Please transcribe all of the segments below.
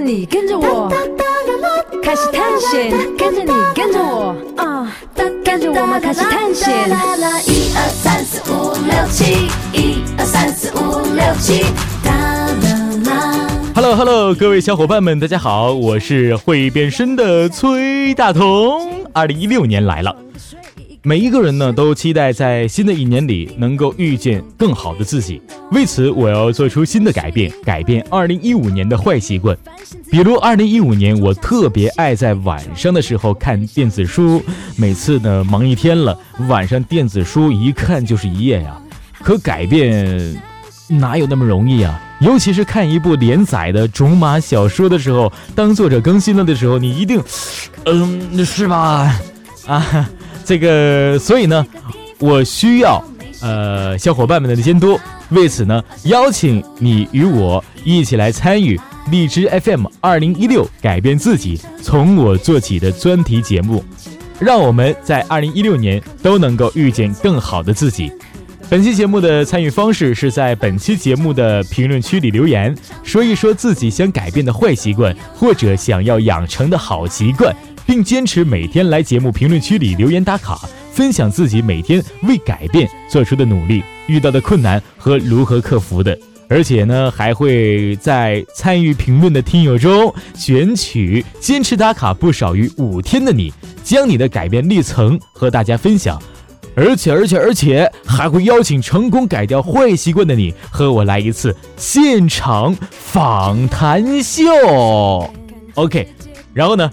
着你，跟着我，开始探险，跟着你，跟着我，啊，跟着我们开始探险。一二三四五六七，一二三四五六七，哒啦啦。Hello Hello，各位小伙伴们，大家好，我是会变身的崔大同。二零一六年来了，每一个人呢都期待在新的一年里能够遇见更好的自己。为此，我要做出新的改变，改变二零一五年的坏习惯。比如，二零一五年我特别爱在晚上的时候看电子书，每次呢忙一天了，晚上电子书一看就是一夜呀。可改变哪有那么容易啊？尤其是看一部连载的种马小说的时候，当作者更新了的时候，你一定，嗯，是吧？啊，这个，所以呢，我需要呃小伙伴们的监督。为此呢，邀请你与我一起来参与荔枝 FM 二零一六改变自己，从我做起的专题节目，让我们在二零一六年都能够遇见更好的自己。本期节目的参与方式是在本期节目的评论区里留言，说一说自己想改变的坏习惯，或者想要养成的好习惯，并坚持每天来节目评论区里留言打卡，分享自己每天为改变做出的努力、遇到的困难和如何克服的。而且呢，还会在参与评论的听友中选取坚持打卡不少于五天的你，将你的改变历程和大家分享。而且，而且，而且还会邀请成功改掉坏习惯的你和我来一次现场访谈秀。OK，然后呢，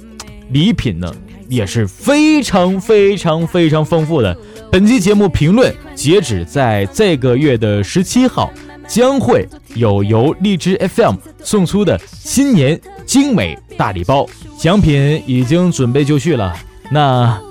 礼品呢也是非常非常非常丰富的。本期节目评论截止在这个月的十七号，将会有由荔枝 FM 送出的新年精美大礼包，奖品已经准备就绪了。那。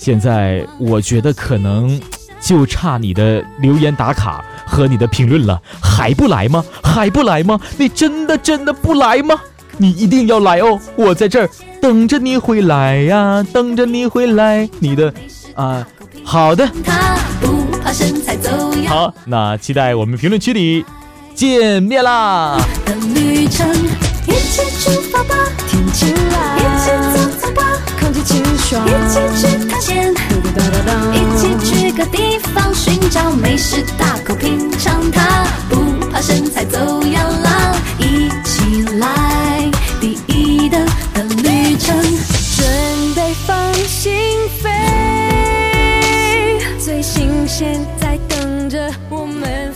现在我觉得可能就差你的留言打卡和你的评论了，还不来吗？还不来吗？你真的真的不来吗？你一定要来哦！我在这儿等着你回来呀，等着你回来。你的啊，好的，好，那期待我们评论区里见面啦！一起出发吧，天气一起，走走吧，空气清爽，一起地方寻找美食大口品尝它不怕身材走样啦一起来。第一等的旅程准备放心飞。最新鲜在等着我们